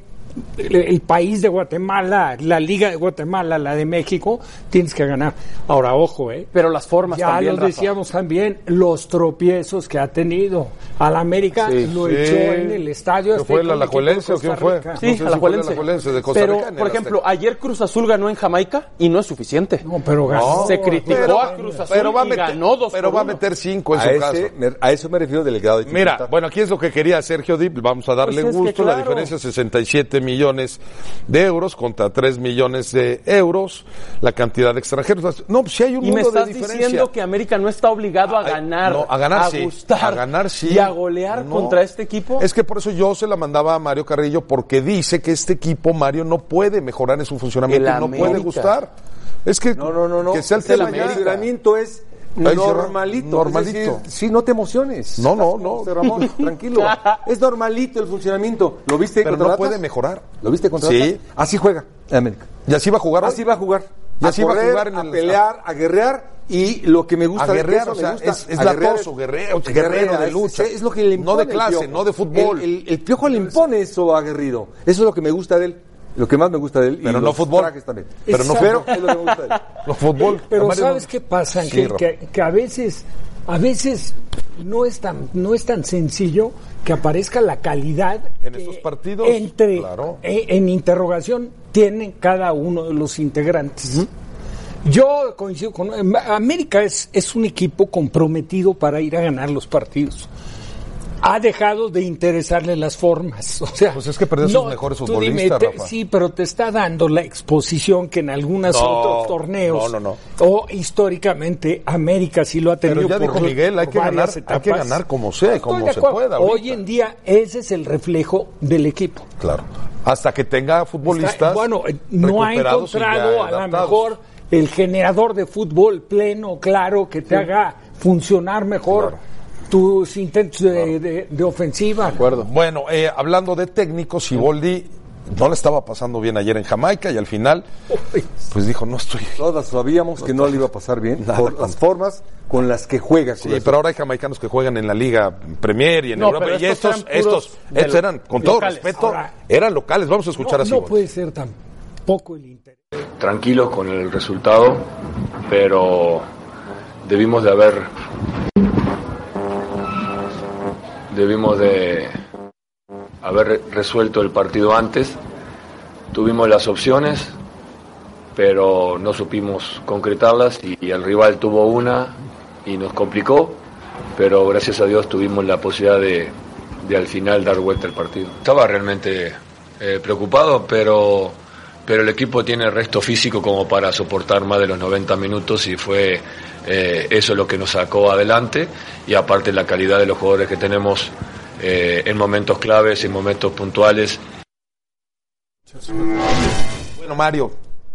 el, el país de Guatemala, la Liga de Guatemala, la de México, tienes que ganar. Ahora, ojo, ¿eh? Pero las formas Ya también, lo Rafa. decíamos también, los tropiezos que ha tenido. Al América Sí. lo Sí. echó en el estadio. ¿Qué fue, el Alajuelense o quién fue? Rica. No Sí, sé si fue Alajuelense. Alajuelense de Costa Pero, Rica por ejemplo, Azteca. ayer Cruz Azul ganó en Jamaica y no es suficiente. No, pero ganó. Se criticó Pero- a Cruz Azul pero va a y meter, ganó dos pero va a meter cinco en A, su ese caso. me- a eso me refiero del grado de dificultad. Mira, bueno, aquí es lo que quería Sergio Dip. Vamos a darle Pues es que gusto. La claro. diferencia es 67 millones de euros contra 3 millones de euros. La cantidad de extranjeros. No, pues sí hay un Y me estás de diferencia. diciendo que América no está obligado a ganar, no, a ganar sí. gustar, A ganar sí. y a golear No. contra este equipo. Es que por eso yo se la mandaba a Mario Carrillo porque dice que este equipo, Mario, no puede mejorar en su funcionamiento no puede gustar. Es que, No, no, no, no. que sea el Es el funcionamiento es. Normalito. Normalito. Es decir, sí, no te emociones. No, no, no. Ramón, *laughs* tranquilo. es normalito el funcionamiento. ¿Lo viste Pero contra no puede mejorar. ¿Lo viste contra Sí. Así juega en América. Y así va a jugar. hoy. Así va a jugar. Y a así va a jugar en a el- pelear, a guerrear y lo que me gusta A guerrear, o sea, gusta, es- es a latoso, guerrero, guerrero de lucha. Es, lo que le No de impone clase, no de fútbol. El, el- el piojo le impone eso a Aguerrido. Eso es lo que me gusta de él. Lo que más me gusta de él. y Pero no los fútbol. trajes también. Pero no fútbol. Es lo que me gusta de él. *laughs* No fútbol. Pero ¿sabes no- qué pasa? Sí, que, que- que a veces, a veces no es tan, no es tan sencillo que aparezca la calidad En estos partidos, entre claro. eh, en interrogación tienen cada uno de los integrantes. Yo coincido con em, América es, es un equipo comprometido para ir a ganar los partidos. Ha dejado de interesarle las formas. O sea, Pues es que perdió a sus mejores futbolistas, te- Rafa. sí, pero te está dando la exposición que en algunos No, otros torneos no, no, o históricamente América sí lo ha tenido. Pero ya por- dijo Miguel, hay que ganar, hay que ganar como sea Estoy como se acuerdo. pueda. Hoy en día ese es el reflejo del equipo. Claro. Hasta que tenga futbolistas. Está- bueno, eh, no ha encontrado a lo mejor el generador de fútbol pleno, claro, que te haga funcionar mejor Claro. Tus intentos de, de- de ofensiva. acuerdo. Bueno, eh, hablando de técnicos, Siboldi no le estaba pasando bien ayer en Jamaica y al final, pues dijo, no estoy. Todas sabíamos que no le iba a pasar bien por las formas con las que juega. Sí, pero ahora hay jamaicanos que juegan en la Liga Premier y en No, Europa. pero Y estos estos, eran estos, eran, con todo locales. respeto, Ahora- eran locales. Vamos a escuchar No, a no puede ser tan poco el interés. tranquilos con el resultado, pero debimos de haber debimos de haber re- resuelto el partido antes. Tuvimos las opciones, pero no supimos concretarlas y, el rival tuvo una y nos complicó, pero gracias a Dios tuvimos la posibilidad de, de al final dar vuelta al partido. Estaba realmente eh, preocupado, pero, pero el equipo tiene resto físico como para soportar más de los 90 minutos y fue eh, eso lo que nos sacó adelante y aparte la calidad de los jugadores que tenemos eh, en momentos claves, en momentos puntuales. Bueno, Mario,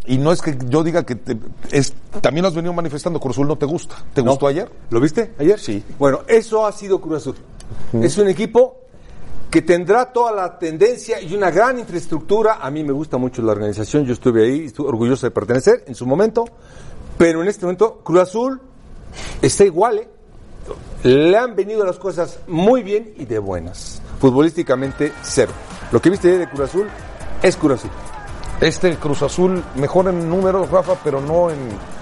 y no es que yo diga que te- es, también has venido manifestando, Cruzul no te gusta. ¿Te No. gustó ayer? ¿Lo viste ayer? Sí. Bueno, eso ha sido Cruz Azul. Es un equipo que tendrá toda la tendencia y una gran infraestructura. A mí me gusta mucho la organización, yo estuve ahí, estuve orgulloso de pertenecer en su momento, pero en este momento Cruz Azul está igual, ¿eh? Le han venido las cosas muy bien y de buenas. Futbolísticamente, cero. Lo que viste ayer de Cruz Azul es Cruz Azul. Este Cruz Azul mejor en números, Rafa, pero no en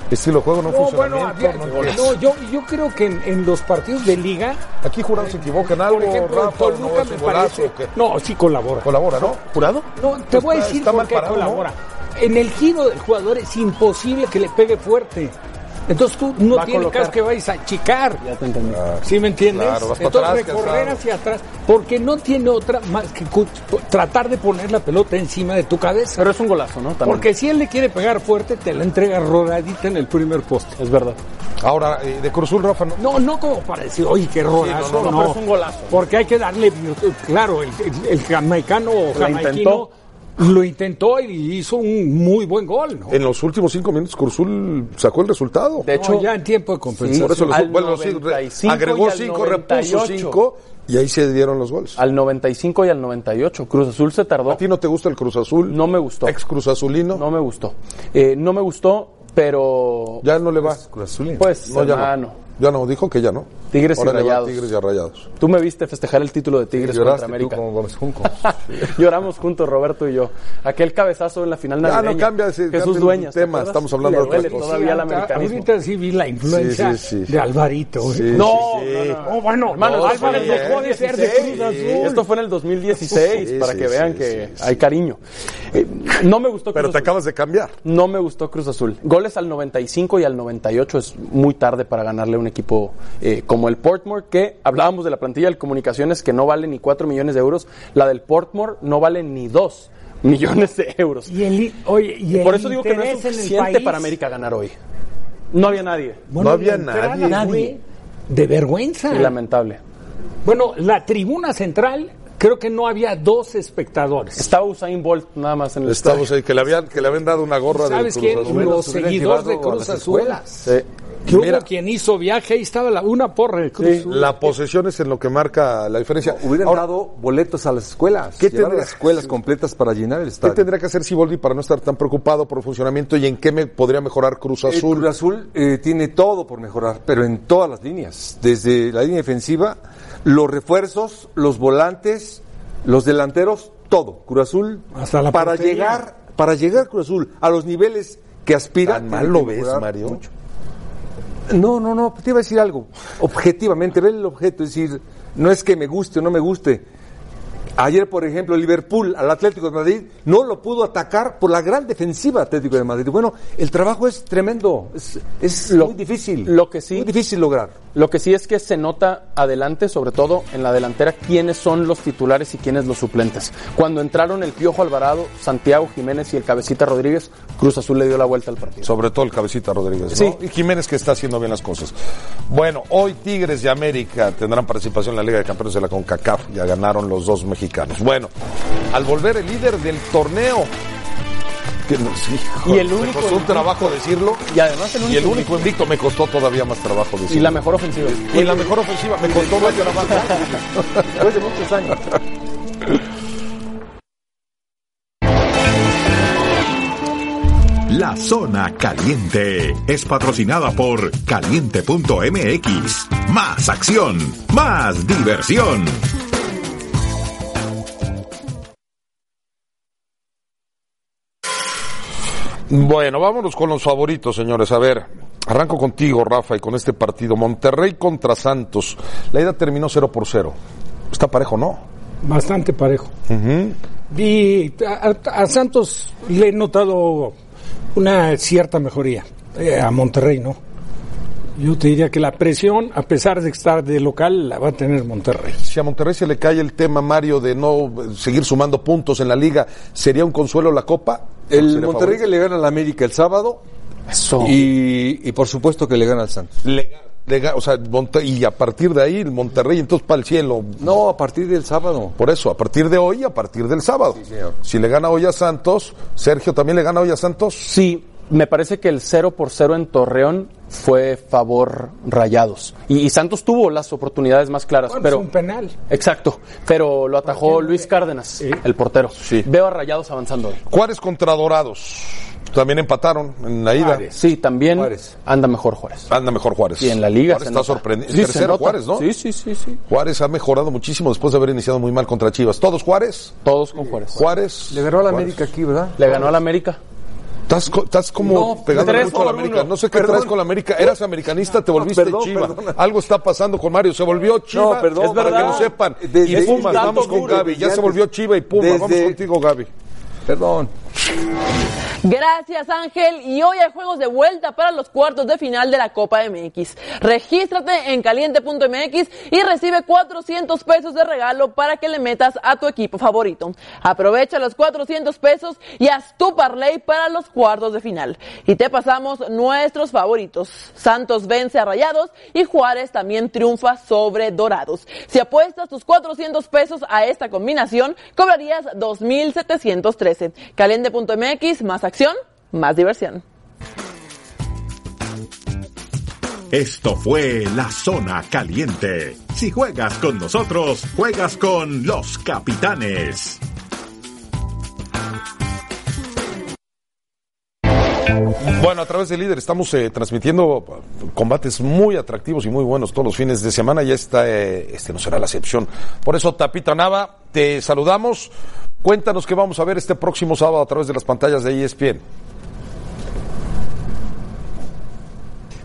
estilo de juego, no, No, bueno, funcionamiento. no no, yo, yo creo que en, en los partidos de liga, Aquí jurado se equivoca en algo, por ejemplo, Rafa, no Toluca es me parece. No, sí colabora. Colabora, ¿no? ¿Jurado? No, te voy a decir está por qué ¿no? colabora. En el giro del jugador es imposible que le pegue fuerte. Entonces tú no Va tienes caso que vayas a achicar. Ya te entendí. ¿Sí me entiendes? Claro, vas Entonces atrás, recorrer hacia atrás, porque no tiene otra más que tratar de poner la pelota encima de tu cabeza. Pero es un golazo, ¿no? También. Porque si él le quiere pegar fuerte, te la entrega rodadita en el primer poste. Es verdad. Ahora, eh, de Cruz Azul, Rafa, no. No, no como para decir, oye, qué rolazo, no, no, no. pero es un golazo. Porque hay que darle, claro, el, el, el jamaicano o intentó. Lo intentó y hizo un muy buen gol, ¿no? En los últimos cinco minutos, Cruz Azul sacó el resultado. De hecho, No, ya en tiempo de compensación. Por eso los- al bueno, sí, re- 95 agregó y al cinco, repuso 98. cinco y ahí se dieron los goles. al 95 y al 98. Cruz Azul se tardó. ¿A ti no te gusta el Cruz Azul? No me gustó. Ex Cruz Azulino. No me gustó. Eh, no me gustó, pero. Ya no le va. Cruz Azul. Pues, No, hermano. No. Ya no, dijo que ya no. Tigres y Ahora Rayados. Tigres y Rayados. Tú me viste festejar el título de Tigres contra Lloraste tú América. como Gómez Junco. *laughs* Lloramos juntos, Roberto y yo. Aquel cabezazo en la final Ya, no navideña. cambia ese- Jesús Dueñas. ¿te tema, estamos hablando de otra cosa. todavía el Ahorita- americanismo. Ahorita sí vi la influencia Sí, sí, sí. de Alvarito. ¿eh? Sí, No, sí, no, sí. no. Oh, bueno, Hermano, no, esto fue en el Álvarez dejó de ser de 2016. Cruz Azul. Esto fue en el 2016, Sí, para sí, que vean sí, que sí, hay cariño. Eh, no me gustó Cruz Pero te Azul. acabas de cambiar. No me gustó Cruz Azul. Goles al 95 y al 98 es muy tarde para ganarle a un equipo eh, como el Portmore, que hablábamos de la plantilla de comunicaciones que no vale ni 4 millones de euros. La del Portmore no vale ni 2 *laughs* millones de euros. Y el, oye, y el Por eso digo que no es suficiente para América ganar hoy. No había nadie. bueno, No había nadie. Nadie. De vergüenza. Y lamentable. Bueno, la tribuna central, creo que no había dos espectadores. Estaba Usain Bolt nada más en el que le habían, que le habían dado una gorra de ¿Sabes Cruz quién? Azul. Los seguidores de Cruz Azul. Sí. Que hubo quien hizo viaje, ahí estaba la- una porra de Cruz Azul. La posesión es en lo que marca la diferencia. Hubieran Ahora, dado boletos a las escuelas. ¿Qué tendría- las escuelas completas para llenar el ¿Qué estadio? tendría que hacer Siboldi para no estar tan preocupado por el funcionamiento y en qué me podría mejorar Cruz Eh, Azul? Cruz Azul eh, tiene todo por mejorar, pero en todas las líneas. Desde la línea defensiva, los refuerzos, los volantes, los delanteros, todo. Cruz Azul, Hasta la para portería. llegar, para llegar Cruz Azul a los niveles que aspira. ¿Tan mal lo ves, Mario? mucho. No, no, no, te iba a decir algo. Objetivamente, ve el objeto, es decir, no es que me guste o no me guste. Ayer, por ejemplo, Liverpool al Atlético de Madrid no lo pudo atacar por la gran defensiva Atlético de Madrid. Bueno, el trabajo es tremendo, es, es Lo- muy difícil. lo que sí- Muy difícil lograr. Lo que sí es que se nota adelante, sobre todo en la delantera, quiénes son los titulares y quiénes los suplentes. Cuando entraron el Piojo Alvarado, Santiago Jiménez y el Cabecita Rodríguez, Cruz Azul le dio la vuelta al partido. Sobre todo el cabecita Rodríguez. ¿no? Sí. Y Jiménez que está haciendo bien las cosas. Bueno, hoy Tigres de América tendrán participación en la Liga de Campeones de la CONCACAF. Ya ganaron los dos mexicanos. Bueno, al volver el líder del torneo. Que no, sí, Y el me único costó un trabajo decirlo. Y además el único, Y el único invicto me costó todavía más trabajo decirlo. y la mejor ofensiva. Y la mejor ofensiva me costó más trabajo. *laughs* Después de muchos años. La Zona Caliente es patrocinada por caliente.mx. Más acción, más diversión. Bueno, vámonos con los favoritos, señores. A ver, arranco contigo, Rafa, y con este partido. Monterrey contra Santos. La ida terminó 0 por 0. Está parejo, ¿no? Bastante parejo. Y a, a- a Santos le he notado una cierta mejoría. Eh, a Monterrey, ¿no? Yo te diría que la presión, a pesar de estar de local, la va a tener Monterrey. Si a Monterrey se le cae el tema, Mario, de no seguir sumando puntos en la liga, ¿sería un consuelo la Copa? El ¿Sería Monterrey que le gana al América el sábado Eso. y, y por supuesto que le gana al Santos. Le- le o sea, Monte- y a partir de ahí, el Monterrey, entonces para el cielo. No, a partir del sábado. Por eso, a partir de hoy, a partir del sábado. señor. Si le gana hoy a Santos, Sergio también le gana hoy a Santos. Sí, me parece que el 0 por 0 en Torreón fue favor rayados. Y, y Santos tuvo las oportunidades más claras, Bueno, pero... es un penal. Exacto, pero lo atajó Luis Cárdenas, el portero. Veo a Rayados avanzando hoy. Juárez contra Dorados. También empataron en la ida. Sí, también Juárez. anda mejor Juárez. Anda mejor Juárez. Y en la liga Juárez se está sorprendido. Sí, Tercero. Juárez, ¿no? Sí, sí, sí, sí. Juárez ha mejorado muchísimo después de haber iniciado muy mal contra Chivas. ¿Todos Juárez? Todos con Juárez. Juárez. Le ganó al Juárez. América aquí, ¿verdad? Le ganó al América. Estás, co- estás como No, pegando mucho a la América. uno. No sé qué Perdón. traes con la América. Eras americanista, te volviste perdón, chiva. Algo está pasando con Mario. Se volvió chiva. No, perdón, es para que lo sepan. Desde- y Pumas, vamos con Gaby. Ya se volvió chiva y Pumas. Vamos Desde- contigo, Gaby. Perdón. Gracias Ángel y hoy hay juegos de vuelta para los cuartos de final de la Copa MX. Regístrate en caliente.mx y recibe 400 pesos de regalo para que le metas a tu equipo favorito. Aprovecha los 400 pesos y haz tu parlay para los cuartos de final. Y te pasamos nuestros favoritos. Santos vence a Rayados y Juárez también triunfa sobre Dorados. Si apuestas tus 400 pesos a esta combinación, cobrarías 2.713. Caliente.mx, más acción, más diversión. Esto fue La Zona Caliente. Si juegas con nosotros, juegas con los capitanes. Bueno, a través de Líder estamos eh, transmitiendo combates muy atractivos y muy buenos todos los fines de semana y esta, eh, este no será la excepción. Por eso, Tapita Nava, te saludamos. Cuéntanos qué vamos a ver este próximo sábado a través de las pantallas de ESPN.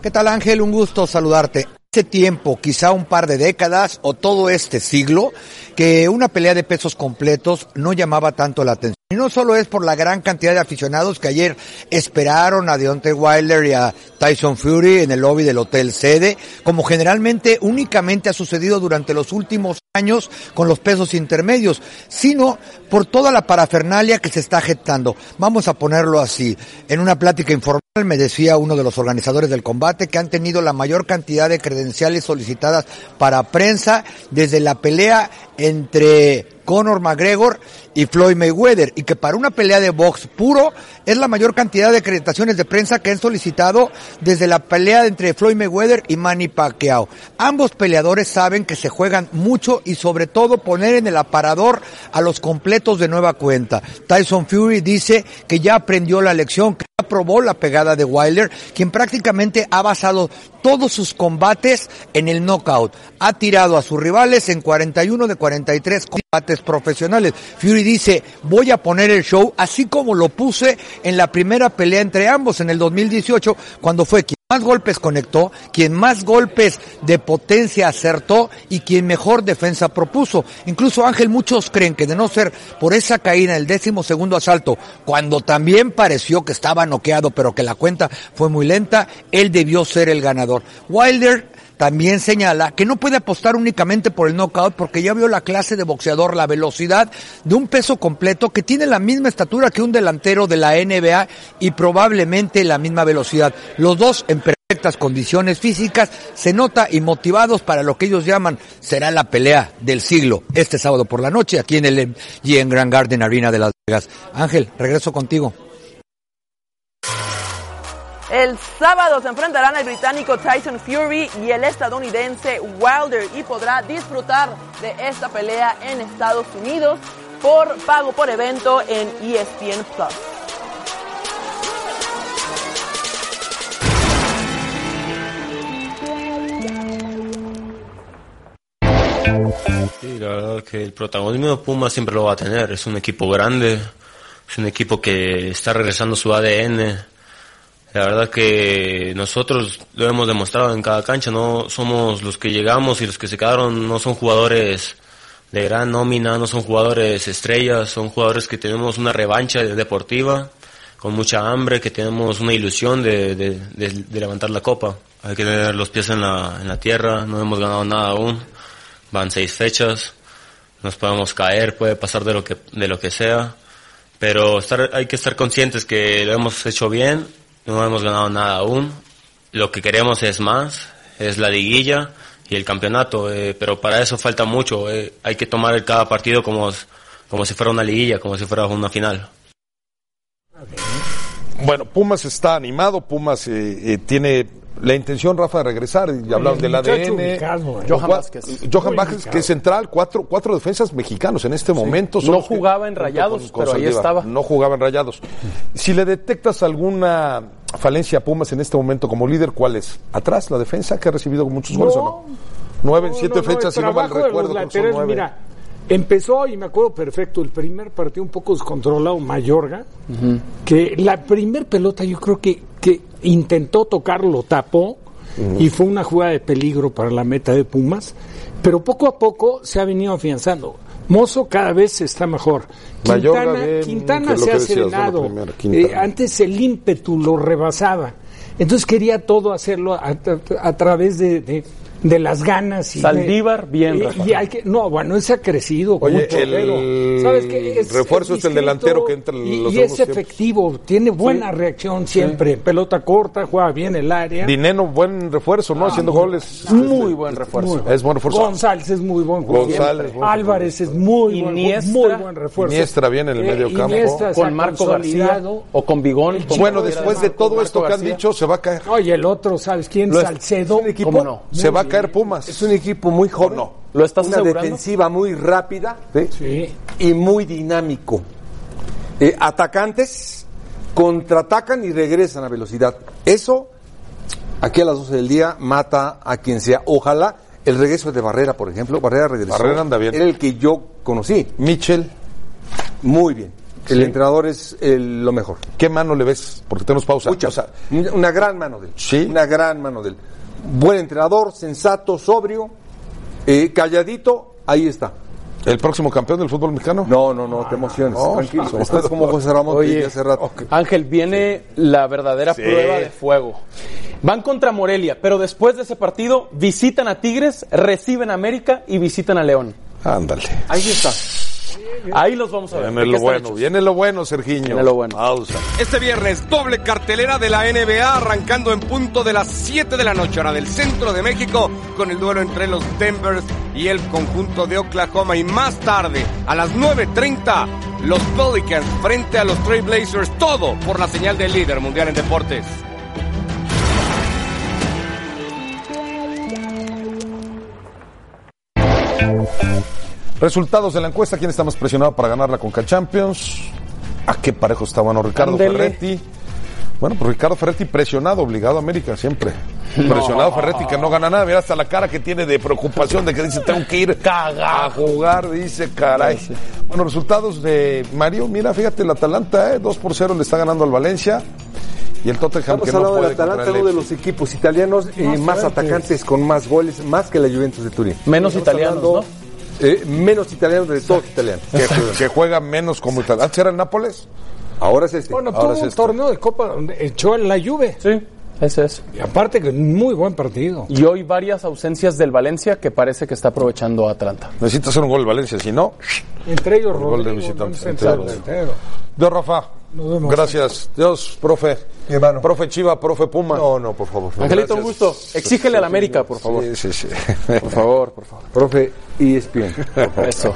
¿Qué tal Ángel? Un gusto saludarte. Hace tiempo, quizá un par de décadas o todo este siglo, que una pelea de pesos completos no llamaba tanto la atención. Y no solo es por la gran cantidad de aficionados que ayer esperaron a Deontay Wilder y a Tyson Fury en el lobby del Hotel Sede, como generalmente únicamente ha sucedido durante los últimos años con los pesos intermedios, sino por toda la parafernalia que se está gestando. Vamos a ponerlo así. En una plática informal me decía uno de los organizadores del combate que han tenido la mayor cantidad de credenciales solicitadas para prensa desde la pelea entre Conor McGregor y Floyd Mayweather y que para una pelea de box puro es la mayor cantidad de acreditaciones de prensa que han solicitado desde la pelea entre Floyd Mayweather y Manny Pacquiao. Ambos peleadores saben que se juegan mucho y sobre todo poner en el aparador a los completos de nueva cuenta. Tyson Fury dice que ya aprendió la lección, que ya probó la pegada de Wilder, quien prácticamente ha basado todos sus combates en el knockout. Ha tirado a sus rivales en 41 de 43 combates profesionales. Fury dice, voy a poner el show así como lo puse en la primera pelea entre ambos en el 2018, cuando fue quien más golpes conectó, quien más golpes de potencia acertó y quien mejor defensa propuso. Incluso Ángel, muchos creen que de no ser por esa caída en el décimo segundo asalto, cuando también pareció que estaba noqueado, pero que la cuenta fue muy lenta, él debió ser el ganador. Wilder también señala que no puede apostar únicamente por el knockout porque ya vio la clase de boxeador, la velocidad de un peso completo que tiene la misma estatura que un delantero de la NBA y probablemente la misma velocidad. Los dos en perfectas condiciones físicas, se nota y motivados para lo que ellos llaman será la pelea del siglo este sábado por la noche aquí en el en Grand Garden Arena de Las Vegas. Ángel, regreso contigo. El sábado se enfrentarán el británico Tyson Fury y el estadounidense Wilder y podrá disfrutar de esta pelea en Estados Unidos por pago por evento en ESPN Plus. Sí, la verdad que el protagonismo de Puma siempre lo va a tener. Es un equipo grande, es un equipo que está regresando su ADN. La verdad que nosotros lo hemos demostrado en cada cancha, no somos los que llegamos y los que se quedaron, no son jugadores de gran nómina, no son jugadores estrellas, son jugadores que tenemos una revancha deportiva, con mucha hambre, que tenemos una ilusión de, de, levantar la copa. Hay que tener los pies en la, en la tierra, no hemos ganado nada aún, van seis fechas, nos podemos caer, puede pasar de lo que, de lo que sea, pero estar, hay que estar conscientes que lo hemos hecho bien, no hemos ganado nada aún, lo que queremos es más, es la liguilla y el campeonato, eh, pero para eso falta mucho, eh, hay que tomar cada partido como, como si fuera una liguilla, como si fuera una final. Bueno, Pumas está animado, Pumas eh, eh, tiene la intención, Rafa, de regresar, y hablaron del ADN. ubicado, eh. Johan Johan Vázquez. Johan Vázquez, que es central, cuatro, cuatro defensas mexicanos en este momento. son No jugaba en Rayados, pero ahí estaba. No jugaba en Rayados. Si le detectas alguna falencia a Pumas en este momento como líder, ¿cuál es? ¿Atrás, la defensa, que ha recibido muchos goles o no? Nueve en No, siete no, no, fechas, si no mal recuerdo. nueve. mira, empezó, y me acuerdo perfecto, el primer partido un poco descontrolado, Mayorga, que la primer pelota yo creo que, que intentó tocarlo, tapó, y fue una jugada de peligro para la meta de Pumas, pero poco a poco se ha venido afianzando. Mozo cada vez está mejor. Quintana, Quintana se ha serenado. Eh, antes el ímpetu lo rebasaba. Entonces quería todo hacerlo a, través de, de- de las ganas. Y de- Saldívar, bien, y- Rafa. y hay que, no, bueno, ese ha crecido. Oye, portero. el ¿Sabes qué? refuerzo es el discreto delantero que entra en y, los y es segundos tiempos. efectivo, tiene buena reacción siempre. Pelota corta, juega bien el área. Dineno, buen refuerzo, ¿no? Haciendo goles. Muy buen refuerzo. Es buen refuerzo. González es muy buen jugador. González, buen Álvarez es muy buen, Iniestra. muy buen refuerzo. Iniestra bien en el Eh, medio campo. Iniestra Con Marco García o con Bigón. con Bueno, después de todo esto que han dicho, se va a caer. Oye, el otro, ¿sabes quién? Es- Salcedo. es ¿Cómo no? Se va a caer Pumas. Es un equipo muy joven. ¿Lo estás Una asegurando? defensiva muy rápida ¿sí? Sí. y muy dinámico. Eh, atacantes contraatacan y regresan a velocidad. Eso, aquí a las 12 del día, mata a quien sea. Ojalá el regreso de Barrera, por ejemplo. Barrera regresó. Barrera anda bien. Era el que yo conocí. Michel, Muy bien. El entrenador es el- lo mejor. ¿qué mano le ves? Porque tenemos pausa. Mucha, O sea, una gran mano de él. Sí. Una gran mano de él. Buen entrenador, sensato, sobrio, eh, calladito, ahí está. ¿El próximo campeón del fútbol mexicano? No, no, no, te emociones. No, tranquilo. no. Estás como José Ramón Oye, Oye, hace rato. Ángel, viene la verdadera prueba de fuego. Van contra Morelia, pero después de ese partido visitan a Tigres, reciben a América y visitan a León. Ándale. Ahí está. Ahí los vamos a ver. Viene ¿De qué lo bueno, hechos? viene lo bueno, Sergiño. Viene lo bueno. Pausa. Este viernes, doble cartelera de la NBA arrancando en punto de las 7 de la noche, hora del centro de México, con el duelo entre los Denvers y el conjunto de Oklahoma. Y más tarde, a las 9.30, los Pelicans frente a los Trail Blazers. Todo por la señal del líder mundial en deportes. Resultados de la encuesta. ¿Quién está más presionado para ganar la Conca Champions? ¿A qué parejo está bueno Ricardo. Ferretti? Bueno, pues Ricardo Ferretti presionado, obligado a América siempre. Presionado Ferretti que no gana nada. Mira hasta la cara que tiene de preocupación de que dice tengo que ir a jugar, dice caray. Bueno, resultados de Mario, mira, fíjate, el Atalanta, ¿eh? 2 por 0 le está ganando al Valencia. Y el Tottenham Estamos que no hablando puede del Atalanta, uno de los equipos italianos eh, Más atacantes con más goles, más que la Juventus de Turín. Menos Estamos italianos, hablando, eh, menos italianos de todos italianos. que, que juega menos como Italia. ¿Antes era el Nápoles? Ahora es este. Bueno, Ahora tuvo es un este. torneo de Copa donde echó en la Juve. Sí, ese es. Y aparte que muy buen partido. Y hoy varias ausencias del Valencia que parece que está aprovechando Atlanta. Necesita hacer un gol el Valencia, si no, Entre ellos gol de Rodrigo, visitante. buen central Entre los- delantero. Dios, Rafa. Nos vemos. Gracias. Dios, profe. Mi hermano. Profe Chiva, profe Puma. No, no, por favor. no. Angelito, un gusto. Exígele al América, por favor. Sí, sí, sí. Por favor, por favor. Profe, ESPN. *laughs* Eso.